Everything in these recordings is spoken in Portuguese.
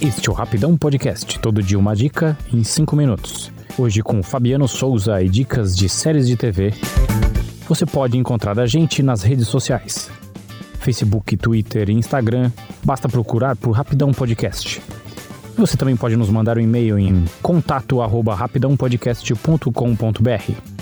Este é o Rapidão Podcast, todo dia uma dica em 5 minutos. Hoje com Fabiano Souza e dicas de séries de TV. Você pode encontrar a gente nas redes sociais. Facebook, Twitter e Instagram. Basta procurar por Rapidão Podcast. Você também pode nos mandar um e-mail em contato@rapidãopodcast.com.br.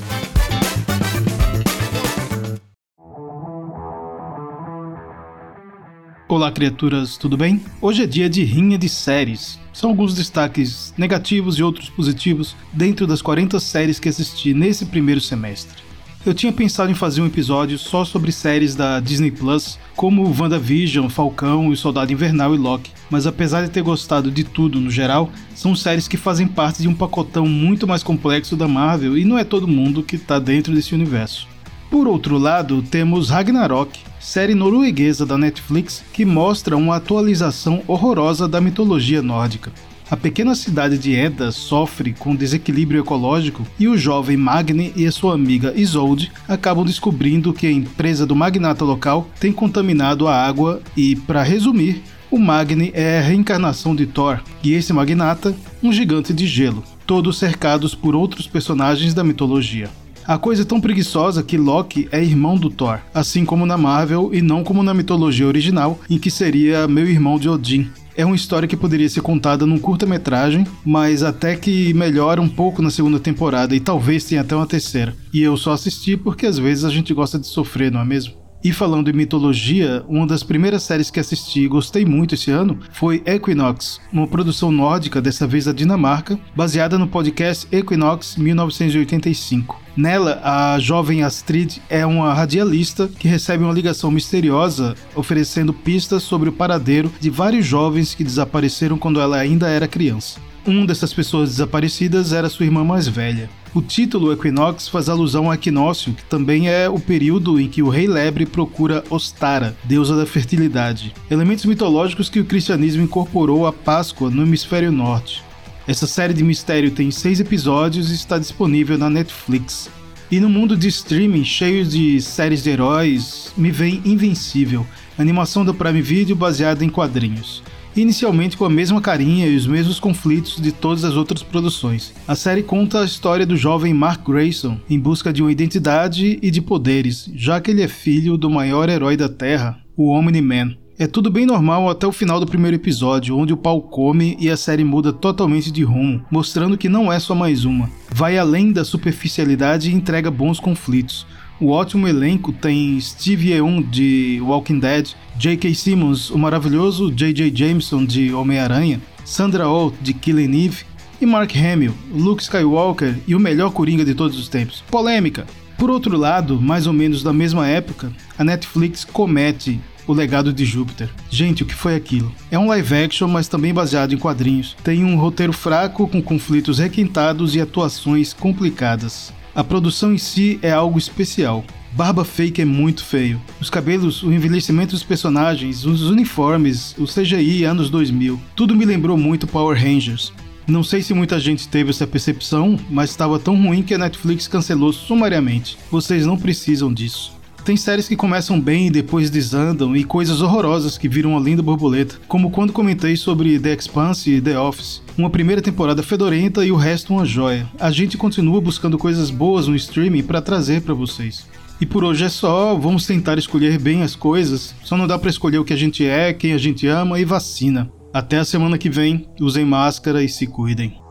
Olá, criaturas, tudo bem? Hoje é dia de rinha de séries. São alguns destaques negativos e outros positivos dentro das 40 séries que assisti nesse primeiro semestre. Eu tinha pensado em fazer um episódio só sobre séries da Disney Plus, como WandaVision, Falcão, e Soldado Invernal e Loki, mas apesar de ter gostado de tudo no geral, são séries que fazem parte de um pacotão muito mais complexo da Marvel e não é todo mundo que está dentro desse universo. Por outro lado, temos Ragnarok, série norueguesa da Netflix que mostra uma atualização horrorosa da mitologia nórdica. A pequena cidade de Edda sofre com desequilíbrio ecológico e o jovem Magni e sua amiga Isolde acabam descobrindo que a empresa do magnata local tem contaminado a água e, para resumir, o Magni é a reencarnação de Thor e esse magnata, um gigante de gelo, todos cercados por outros personagens da mitologia. A coisa é tão preguiçosa que Loki é irmão do Thor, assim como na Marvel e não como na mitologia original, em que seria meu irmão de Odin. É uma história que poderia ser contada num curta-metragem, mas até que melhora um pouco na segunda temporada e talvez tenha até uma terceira. E eu só assisti porque às vezes a gente gosta de sofrer, não é mesmo? E falando em mitologia, uma das primeiras séries que assisti e gostei muito esse ano foi Equinox, uma produção nórdica, dessa vez da Dinamarca, baseada no podcast Equinox 1985. Nela, a jovem Astrid é uma radialista que recebe uma ligação misteriosa oferecendo pistas sobre o paradeiro de vários jovens que desapareceram quando ela ainda era criança. Uma dessas pessoas desaparecidas era sua irmã mais velha. O título Equinox faz alusão ao equinócio, que também é o período em que o rei lebre procura Ostara, deusa da fertilidade. Elementos mitológicos que o cristianismo incorporou à Páscoa no hemisfério norte. Essa série de mistério tem seis episódios e está disponível na Netflix. E no mundo de streaming cheio de séries de heróis, me vem Invencível, animação da Prime Video baseada em quadrinhos inicialmente com a mesma carinha e os mesmos conflitos de todas as outras produções. A série conta a história do jovem Mark Grayson em busca de uma identidade e de poderes, já que ele é filho do maior herói da Terra, o Omni-Man. É tudo bem normal até o final do primeiro episódio, onde o pau come e a série muda totalmente de rumo, mostrando que não é só mais uma. Vai além da superficialidade e entrega bons conflitos. O ótimo elenco tem Steve Yeun de Walking Dead, J.K. Simmons, o maravilhoso J.J. Jameson de Homem-Aranha, Sandra Oh de Killing Eve e Mark Hamill, Luke Skywalker e o melhor Coringa de todos os tempos. Polêmica! Por outro lado, mais ou menos da mesma época, a Netflix comete o Legado de Júpiter. Gente, o que foi aquilo? É um live action, mas também baseado em quadrinhos. Tem um roteiro fraco, com conflitos requintados e atuações complicadas. A produção em si é algo especial. Barba fake é muito feio. Os cabelos, o envelhecimento dos personagens, os uniformes, o CGI anos 2000, tudo me lembrou muito Power Rangers. Não sei se muita gente teve essa percepção, mas estava tão ruim que a Netflix cancelou sumariamente. Vocês não precisam disso. Tem séries que começam bem e depois desandam, e coisas horrorosas que viram uma linda borboleta, como quando comentei sobre The Expanse e The Office. Uma primeira temporada fedorenta e o resto uma joia. A gente continua buscando coisas boas no streaming para trazer para vocês. E por hoje é só, vamos tentar escolher bem as coisas. Só não dá para escolher o que a gente é, quem a gente ama e vacina. Até a semana que vem, usem máscara e se cuidem.